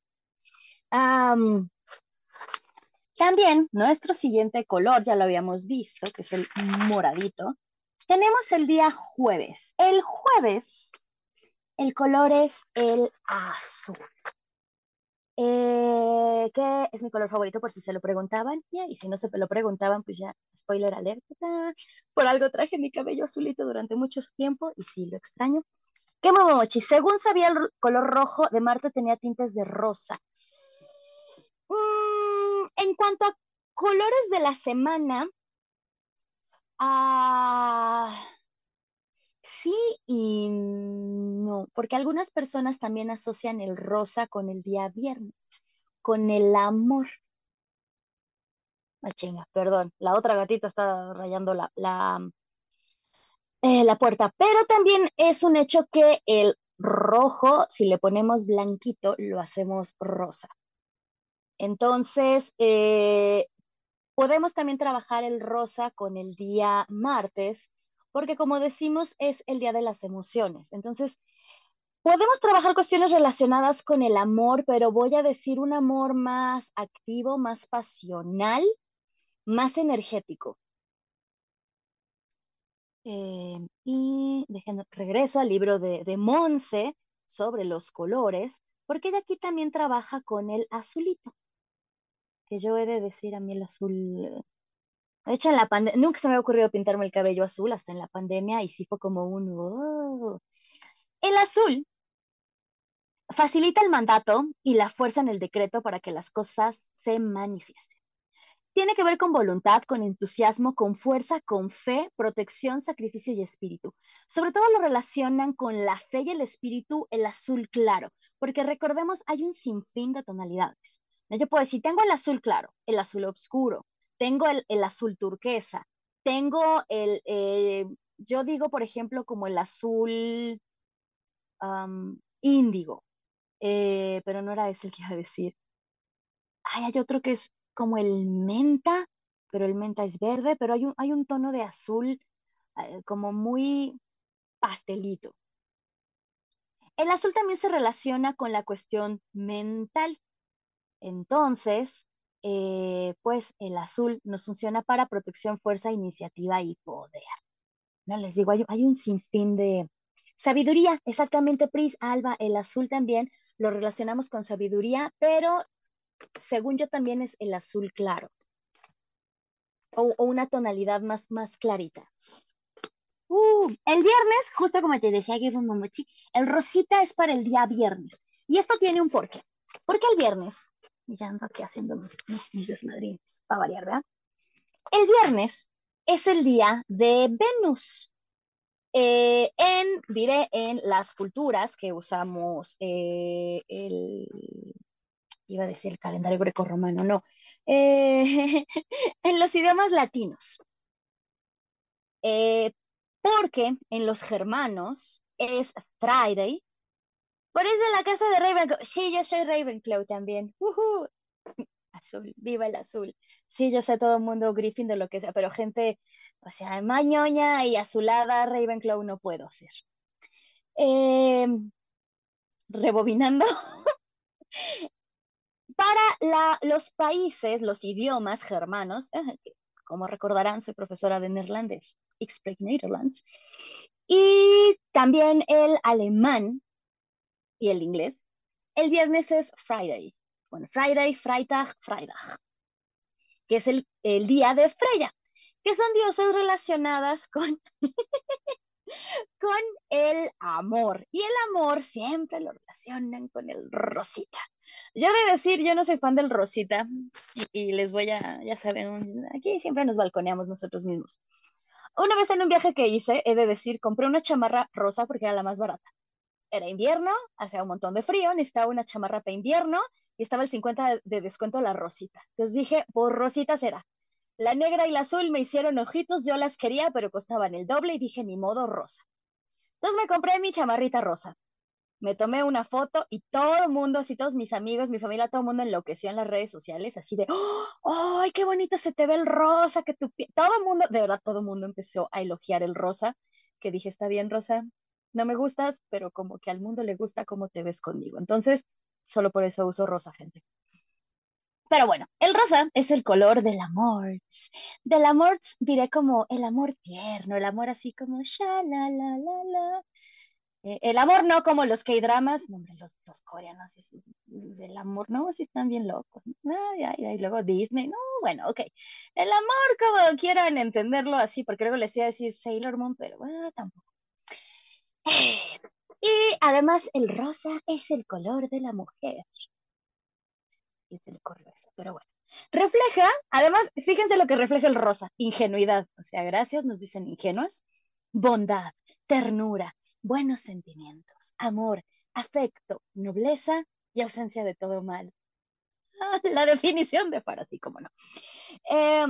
también nuestro siguiente color, ya lo habíamos visto, que es el moradito, tenemos el día jueves. El jueves el color es el azul. Eh, que es mi color favorito por si se lo preguntaban, y si no se lo preguntaban, pues ya, spoiler alerta, por algo traje mi cabello azulito durante mucho tiempo y sí, lo extraño. ¿Qué mochi? Según sabía, el color rojo de Marte tenía tintes de rosa. Mm, en cuanto a colores de la semana, ah, Sí y no, porque algunas personas también asocian el rosa con el día viernes, con el amor. Ah, chinga, perdón, la otra gatita está rayando la, la, eh, la puerta, pero también es un hecho que el rojo, si le ponemos blanquito, lo hacemos rosa. Entonces, eh, podemos también trabajar el rosa con el día martes porque como decimos, es el día de las emociones. Entonces, podemos trabajar cuestiones relacionadas con el amor, pero voy a decir un amor más activo, más pasional, más energético. Eh, y regreso al libro de, de Monse sobre los colores, porque ella aquí también trabaja con el azulito, que yo he de decir a mí el azul de hecho, en la pandemia, nunca se me ha ocurrido pintarme el cabello azul hasta en la pandemia y sí fue como un... Oh". El azul facilita el mandato y la fuerza en el decreto para que las cosas se manifiesten. Tiene que ver con voluntad, con entusiasmo, con fuerza, con fe, protección, sacrificio y espíritu. Sobre todo lo relacionan con la fe y el espíritu, el azul claro, porque recordemos, hay un sinfín de tonalidades. Yo puedo decir, tengo el azul claro, el azul oscuro, tengo el, azul turquesa, tengo el, eh, yo digo, por ejemplo, como el azul índigo, eh, pero no era ese el que iba a decir. hay otro que es como el menta, pero el menta es verde, pero hay un, hay un tono de azul eh, como muy pastelito. El azul también se relaciona con la cuestión mental. Entonces, eh, pues el azul nos funciona para protección, fuerza, iniciativa y poder. No les digo, hay, un sinfín de sabiduría, exactamente, Pris, Alba, el azul también lo relacionamos con sabiduría, pero según yo también es el azul claro o, una tonalidad más, más clarita. Uh, el viernes, justo como te decía un Momochi, el rosita es para el día viernes. Y esto tiene un porqué. Porque el viernes Ya ando aquí haciendo mis, mis, desmadrines, para variar, ¿verdad? El viernes es el día de Venus. Eh, en, diré, en las culturas que usamos eh, el, iba a decir el calendario greco-romano, no, eh, [laughs] en los idiomas latinos. porque en los germanos es Friday, por eso en la casa de Ravenclaw. Sí, yo soy Ravenclaw también. Azul, viva el azul. Sí, yo sé todo el mundo Griffin de lo que sea, pero gente, o sea, mañoña y azulada, Ravenclaw no puedo ser. Em, rebobinando. [laughs] Para los países, los idiomas germanos, eh, como recordarán, soy profesora de neerlandés, Nederlands, y también el alemán, y el inglés. El viernes es Friday. Bueno, Friday, Freitag, Freitag, que es el, el día de Freya, que son diosas relacionadas con, [laughs] con el amor. Y el amor siempre lo relacionan con el rosita. Yo de decir, yo no soy fan del rosita y, les voy a, ya saben, aquí siempre nos balconeamos nosotros mismos. Una vez en un viaje que hice, he de decir, compré una chamarra rosa porque era la más barata era invierno, hacía un montón de frío, necesitaba una chamarra para invierno y estaba el 50 de, descuento la rosita. Entonces dije, por rosita será. La negra y la azul me hicieron ojitos, yo las quería, pero costaban el doble y dije, ni modo, rosa. Entonces me compré mi chamarrita rosa. Me tomé una foto y todo el mundo, así todos mis amigos, mi familia, todo el mundo enloqueció en las redes sociales, así de, ¡oh, ay, qué bonito se te ve el rosa! que tu Todo el mundo, de verdad, todo el mundo empezó a elogiar el rosa, que dije, está bien, rosa, no me gustas, pero como que al mundo le gusta cómo te ves conmigo. Entonces, solo por eso uso rosa, gente. Pero bueno, el rosa es el color del amor. Del amor diré como el amor tierno, el amor así como sha la la la la. Eh, el amor no como los K-dramas, no, los, los coreanos, el amor, no, si están bien locos. y luego Disney, no, bueno, ok. El amor, como quieran entenderlo así, porque luego les iba a decir Sailor Moon, pero bueno, tampoco. Y además el rosa es el color de la mujer. Y se le corrió eso, pero bueno. Refleja, además, fíjense lo que refleja el rosa, ingenuidad. O sea, gracias, nos dicen ingenuas. Bondad, ternura, buenos sentimientos, amor, afecto, nobleza y ausencia de todo mal. [laughs] la definición de Farasí, como no. Eh,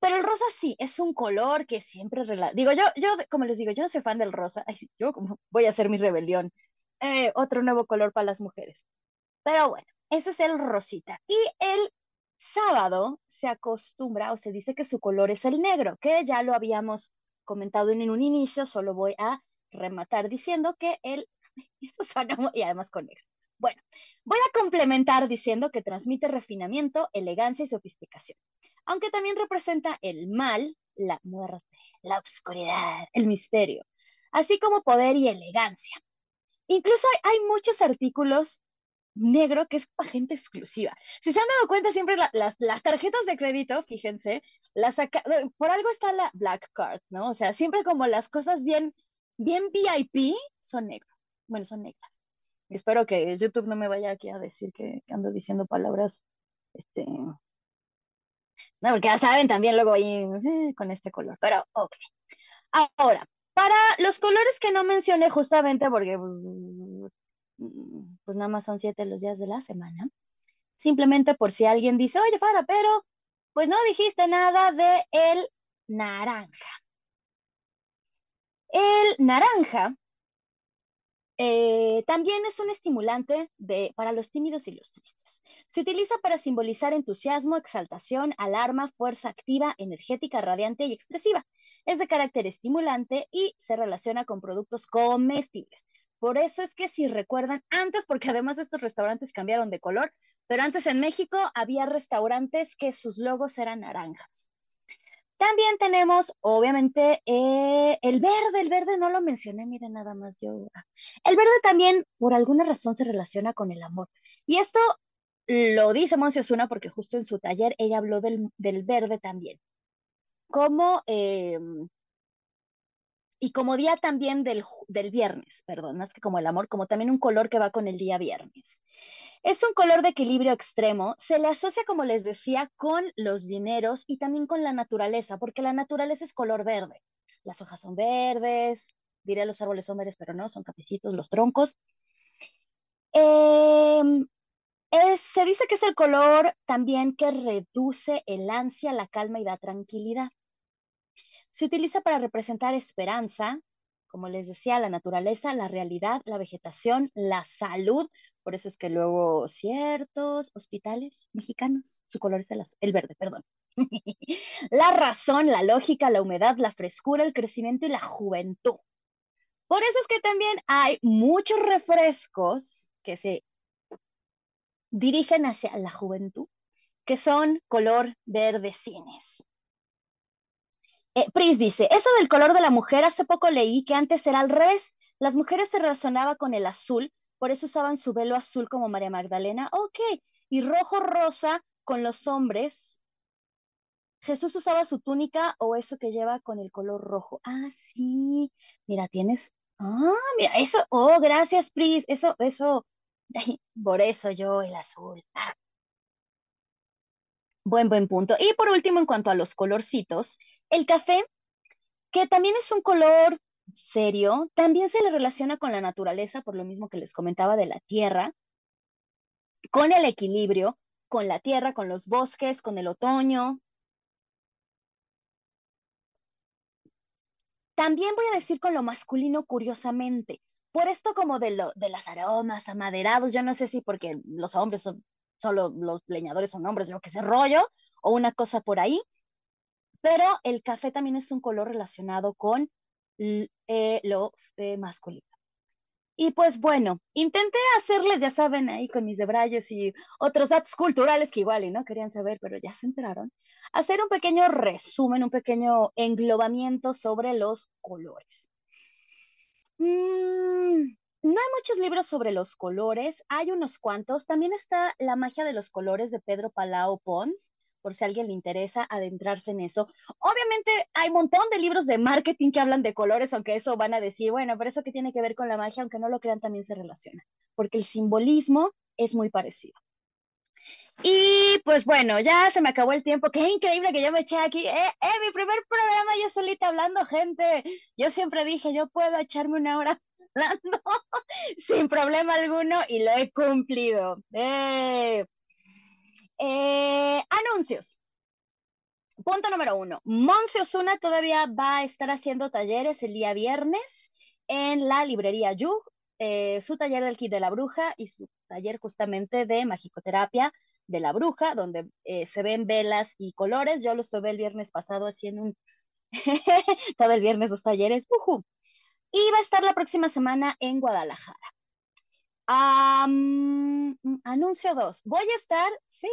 pero el rosa sí, es un color que siempre... Digo, yo, yo, como les digo, yo no soy fan del rosa. Ay, yo [laughs] voy a hacer mi rebelión. Eh, otro nuevo color para las mujeres. Pero bueno, ese es el rosita. Y el sábado se acostumbra o se dice que su color es el negro, que ya lo habíamos comentado en un inicio, solo voy a rematar diciendo que el... Suena y además con negro. Bueno, voy a complementar diciendo que transmite refinamiento, elegancia y sofisticación aunque también representa el mal, la muerte, la oscuridad, el misterio, así como poder y elegancia. Incluso hay, muchos artículos negro que es para gente exclusiva. Si se han dado cuenta, siempre las, tarjetas de crédito, fíjense, las por algo está la black card, ¿no? O sea, siempre como las cosas bien, bien VIP son negras. Bueno, son negras. Espero que YouTube no me vaya aquí a decir que ando diciendo palabras este, porque ya saben también luego ahí eh, con este color, pero ok. Ahora, para los colores que no mencioné justamente porque pues, pues, nada más son siete los días de la semana, simplemente por si alguien dice, oye, Fara, pero pues no dijiste nada de el naranja. El naranja eh, también es un estimulante de, para los tímidos y los tristes. Se utiliza para simbolizar entusiasmo, exaltación, alarma, fuerza activa, energética, radiante y expresiva. Es de carácter estimulante y se relaciona con productos comestibles. Por eso es que si recuerdan, antes, porque además estos restaurantes cambiaron de color, pero antes en México había restaurantes que sus logos eran naranjas. También tenemos, obviamente, eh, el verde. El verde no lo mencioné, miren nada más yo. Ah, el verde también, por alguna razón, se relaciona con el amor. Y esto lo dice Moncio Osuna porque justo en su taller ella habló del, verde también. Como, em, y como día también del, del viernes, perdón, más que como el amor, como también un color que va con el día viernes. Es un color de equilibrio extremo. Se le asocia, como les decía, con los dineros y también con la naturaleza, porque la naturaleza es color verde. Las hojas son verdes, diré los árboles son verdes, pero no, son cafecitos los troncos. Em, se dice que es el color también que reduce el ansia, la calma y la tranquilidad. Se utiliza para representar esperanza, como les decía, la naturaleza, la realidad, la vegetación, la salud. Por eso es que luego ciertos hospitales mexicanos, su color es el, el verde, perdón. [laughs] la razón, la lógica, la humedad, la frescura, el crecimiento y la juventud. Por eso es que también hay muchos refrescos que se dirigen hacia la juventud, que son color verde cines. Eh, Pris dice, eso del color de la mujer, hace poco leí que antes era al revés. Las mujeres se relacionaban con el azul, por eso usaban su velo azul como María Magdalena. Ok, y rojo rosa con los hombres. Jesús usaba su túnica o eso que lleva con el color rojo. Ah, sí. Mira, tienes. Ah, mira, eso. Oh, gracias, Pris. Eso, eso. [laughs] Por eso yo el azul. Buen, buen punto. Y por último, en cuanto a los colorcitos, el café, que también es un color serio, también se le relaciona con la naturaleza, por lo mismo que les comentaba de la tierra, con el equilibrio, con la tierra, con los bosques, con el otoño. También voy a decir con lo masculino, curiosamente, por esto como de, lo, de los aromas amaderados, yo no sé si porque los hombres son solo los leñadores son hombres, yo que sé, rollo, o una cosa por ahí. Pero el café también es un color relacionado con eh, lo eh, masculino. Y pues bueno, intenté hacerles, ya saben, ahí con mis debrayes y otros datos culturales que igual y no querían saber, pero ya se enteraron, hacer un pequeño resumen, un pequeño englobamiento sobre los colores. Mm, no hay muchos libros sobre los colores, hay unos cuantos. También está La magia de los colores de Pedro Palau Pons, por si a alguien le interesa adentrarse en eso. Obviamente hay un montón de libros de marketing que hablan de colores, aunque eso van a decir, bueno, pero eso que tiene que ver con la magia, aunque no lo crean, también se relaciona, porque el simbolismo es muy parecido. Y pues bueno, ya se me acabó el tiempo. Qué increíble que yo me eché aquí. Eh, eh, mi primer programa yo solita hablando, gente. Yo siempre dije, yo puedo echarme una hora [laughs] [laughs] sin problema alguno y lo he cumplido. Eh, eh, anuncios. Punto número uno. Monse Osuna todavía va a estar haciendo talleres el día viernes en la librería Yug, eh, su taller del kit de la bruja y su taller justamente de magicoterapia de la bruja, donde se ven velas y colores. Yo lo estuve el viernes pasado haciendo un... [laughs] todo el viernes dos talleres. Y va a estar la próxima semana en Guadalajara. anuncio 2. Voy a estar, sí,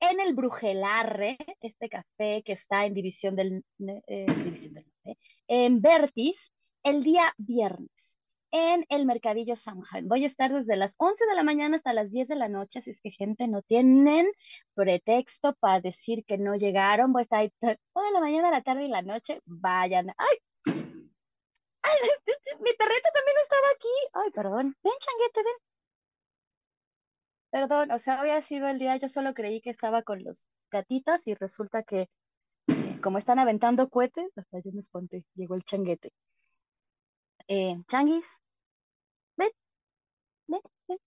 en el Brujelarre, este café que está en División del, eh, División del en Vertis, el día viernes, en el Mercadillo Samhain. Voy a estar desde las 11 de la mañana hasta las 10 de la noche, así es que gente no tienen pretexto para decir que no llegaron. Voy a estar ahí toda la mañana, la tarde y la noche. Vayan. ¡Ay! mi perrito también estaba aquí. Ay, perdón. Ven, changuete, ven. Perdón, o sea, hoy ha sido el día, yo solo creí que estaba con los gatitas y resulta que eh, como están aventando cohetes, hasta yo me espanté, llegó el changuete. Eh, changuis, ven, ven, ven.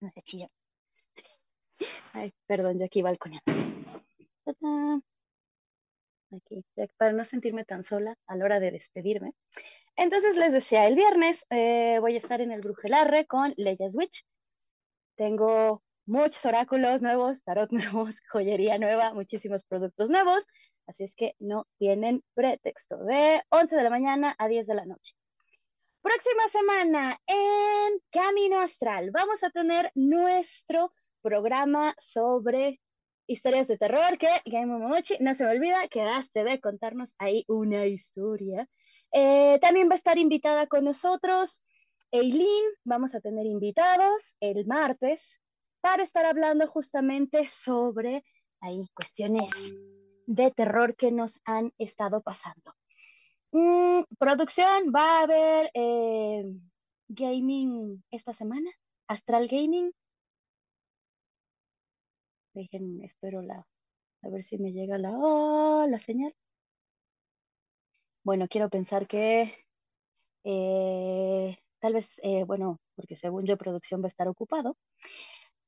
No se chilla. Ay, perdón, yo aquí balconeando aquí, para no sentirme tan sola a la hora de despedirme. Entonces les decía, el viernes eh, voy a estar en el Brujelarre con Leia Switch. Tengo muchos oráculos nuevos, tarot [laughs] nuevos, joyería nueva, muchísimos productos nuevos, así es que no tienen pretexto. De 11 de la mañana a 10 de la noche. Próxima semana en Camino Astral vamos a tener nuestro programa sobre historias de terror que Game Momochi, no se me olvida, quedaste de contarnos ahí una historia. Eh, también va a estar invitada con nosotros Eileen, vamos a tener invitados el martes para estar hablando justamente sobre ahí cuestiones de terror que nos han estado pasando. Mm, producción, va a haber eh, gaming esta semana, Astral Gaming. Dejen, espero la, a ver si me llega la, oh, la señal. Bueno, quiero pensar que eh, tal vez, eh, bueno, porque según yo producción va a estar ocupado.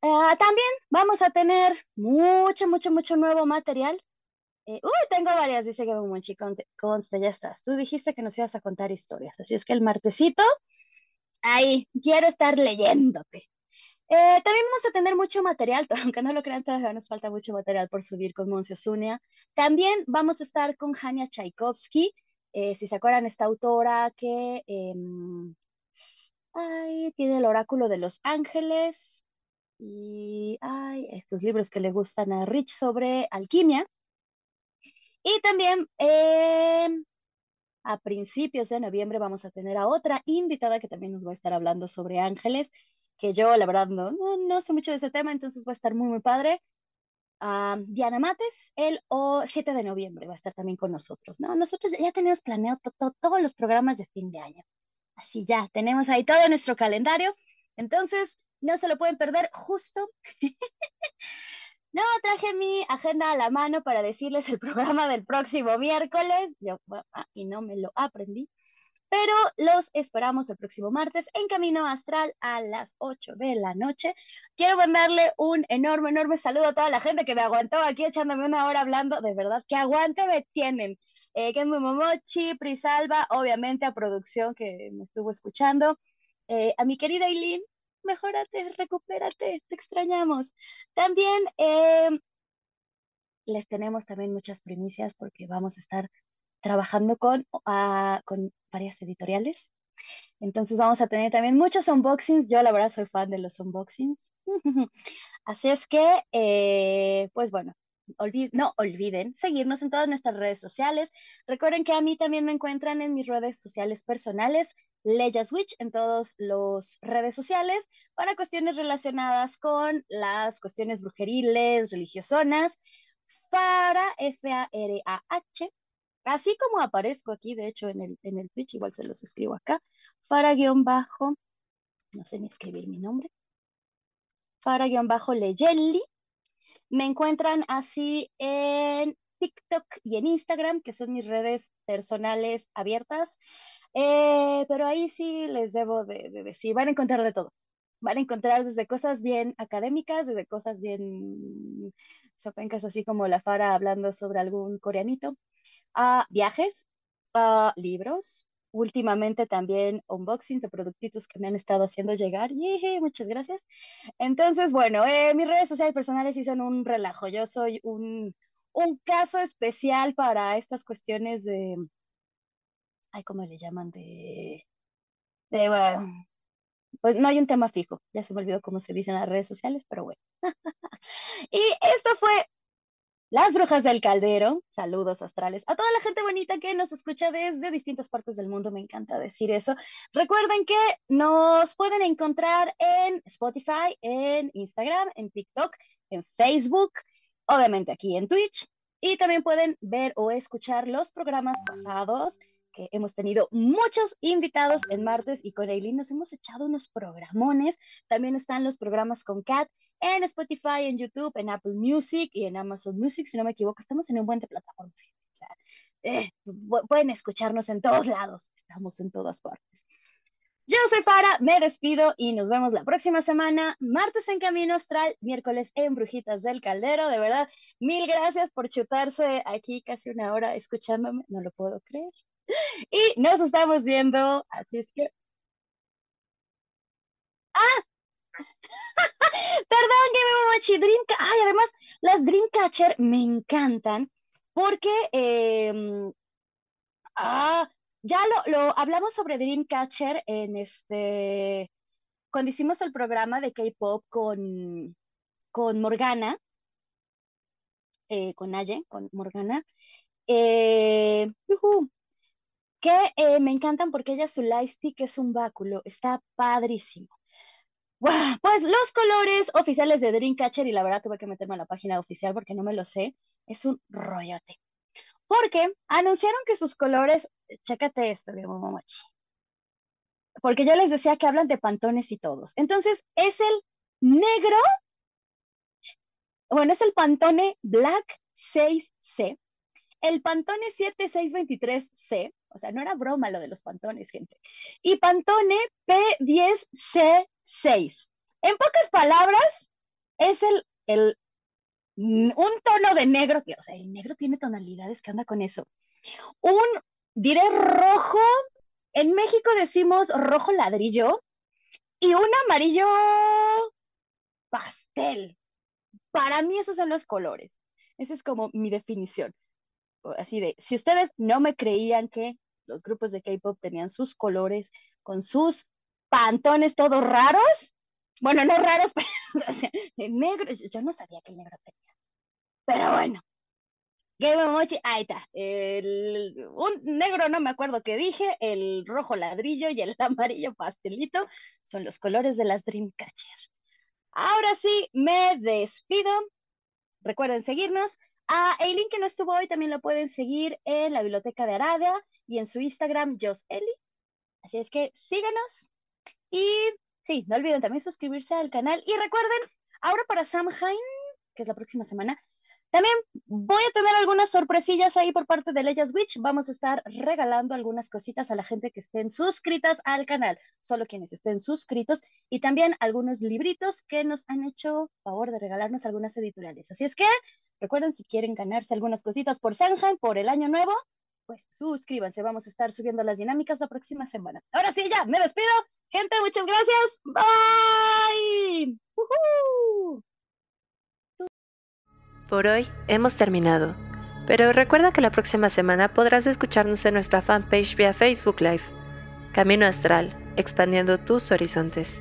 Ah, también vamos a tener mucho, mucho, mucho nuevo material. Eh, uy, tengo varias, dice que Monchi, conste, ya estás. Tú dijiste que nos ibas a contar historias, así es que el martesito, ahí, quiero estar leyéndote. también vamos a tener mucho material, [laughs] aunque no lo crean, todavía nos falta mucho material por subir con Moncio Zunia. También vamos a estar con Hania Tchaikovsky, eh, si se acuerdan, esta autora que em, tiene el oráculo de los ángeles y ay, estos libros que le gustan a Rich sobre alquimia. Y también em, a principios de noviembre vamos a tener a otra invitada que también nos va a estar hablando sobre ángeles, que yo la verdad no, no, sé mucho de ese tema, entonces va a estar muy, muy padre. Diana Mates, el 7 de noviembre va a estar también con nosotros, ¿no? Nosotros ya tenemos planeado todos los programas de fin de año. Así ya, tenemos ahí todo nuestro calendario. Entonces, no se lo pueden perder justo. [laughs] no, traje mi agenda a la mano para decirles el [laughs] programa del próximo miércoles. Yo, ah, y no me lo aprendí pero los esperamos el próximo martes en Camino Astral a las 8 de la noche. Quiero mandarle un enorme, enorme saludo a toda la gente que me aguantó aquí echándome una hora hablando, de verdad, que aguante me tienen. Eh, Kenmu Momochi, obviamente a producción que me estuvo escuchando, eh, a mi querida Eileen, mejórate, recupérate, te extrañamos. También eh, les tenemos también muchas primicias porque vamos a estar trabajando con, ah, con varias editoriales. Entonces vamos a tener también muchos unboxings. Yo la verdad soy fan de los unboxings. [laughs] Así es que, eh, pues bueno, no olviden seguirnos en todas nuestras redes sociales. Recuerden que a mí también me encuentran en mis redes sociales personales, Leia Switch, en todas las redes sociales, para cuestiones relacionadas con las cuestiones brujeriles, religiosonas. Fara, F-A-R-A-H, así como aparezco aquí, de hecho, en el, en el Twitch, igual se los escribo acá, Fara-bajo, no sé ni escribir mi nombre, Fara-Leyelli. Me encuentran así en TikTok y en Instagram, que son mis redes personales abiertas. Eh, pero ahí sí les debo de, decir, van a encontrar de todo. Van a encontrar desde cosas bien académicas, desde cosas bien sopencas, así como la Fara hablando sobre algún coreanito, a viajes, a libros, últimamente también unboxing de productitos que me han estado haciendo llegar. muchas gracias. Entonces, bueno, eh, mis redes sociales personales sí son un relajo. Yo soy un, un caso especial para estas cuestiones de, ay, ¿cómo le llaman? De, de bueno, pues no hay un tema fijo. Ya se me olvidó cómo se dice en las redes sociales, pero bueno. [laughs] y esto fue las brujas del caldero, saludos astrales. A toda la gente bonita que nos escucha desde distintas partes del mundo, me encanta decir eso. Recuerden que nos pueden encontrar en Spotify, en Instagram, en TikTok, en Facebook, obviamente aquí en Twitch. Y también pueden ver o escuchar los programas pasados que hemos tenido muchos invitados en martes y con Eileen nos hemos echado unos programones. También están los programas con Kat en Spotify, en YouTube, en Apple Music y en Amazon Music, si no me equivoco. Estamos en un buen de. O sea, eh, pueden escucharnos en todos lados. Estamos en todas partes. Yo soy Fara, me despido y nos vemos la próxima semana, martes en Camino Astral, miércoles en Brujitas del Caldero. De verdad, mil gracias por chutarse aquí casi una hora escuchándome, no lo puedo creer. [laughs] Y nos estamos viendo, así es que... ¡Ah! [laughs] Perdón, que me mochi Dreamcatcher. Ay, además, las Dreamcatcher me encantan porque em, ah, ya lo, lo, hablamos sobre Dreamcatcher en este cuando hicimos el programa de K-pop con, con Morgana, eh, con Aye, con Morgana. Eh, que eh, me encantan porque ella su lightstick es un báculo, está padrísimo. Pues los colores oficiales de Dreamcatcher, y la verdad tuve que meterme a la página oficial porque no me lo sé, es un rollote. Porque anunciaron que sus colores, chécate esto, Momochi. Porque yo les decía que hablan de pantones y todos. Entonces, es el negro, bueno, es el Pantone Black 6C, el Pantone 7623C, o sea, no era broma lo de los pantones, gente, y Pantone P10C6. En pocas palabras, es el, el un tono de negro, que, o sea, el negro tiene tonalidades, ¿qué onda con eso? Un, diré rojo, en México decimos rojo ladrillo, y un amarillo pastel. Para mí esos son los colores. Esa es como mi definición. Así de, si ustedes no me creían que los grupos de K-pop tenían sus colores con sus pantones todos raros, bueno, no raros, [laughs] pero negro, yo no sabía que el negro tenía. Pero bueno, Game Mochi, ahí está. El, un negro no me acuerdo qué dije, el rojo ladrillo y el [laughs] amarillo pastelito son los colores de las Dreamcatcher. Ahora sí, me despido. Recuerden seguirnos. A Eileen, que no estuvo hoy, también lo pueden seguir en la Biblioteca de Arabia y en su Instagram, Eli. Así es que síganos. Y sí, no olviden también suscribirse al canal. Y recuerden, ahora para Samhain, que es la próxima semana, también voy a tener algunas sorpresillas ahí por parte de Leyas Witch. Vamos a estar regalando algunas cositas a la gente que estén suscritas al canal, solo quienes estén suscritos, y también algunos libritos que nos han hecho favor de regalarnos algunas editoriales. Así es que recuerden, si quieren ganarse algunas cositas por Sanheim, por el año nuevo, pues suscríbanse. Vamos a estar subiendo las dinámicas la próxima semana. Ahora sí, ya, me despido. Gente, muchas gracias. Bye. Por hoy hemos terminado, pero recuerda que la próxima semana podrás escucharnos en nuestra fanpage vía Facebook Live. Camino Astral, expandiendo tus horizontes.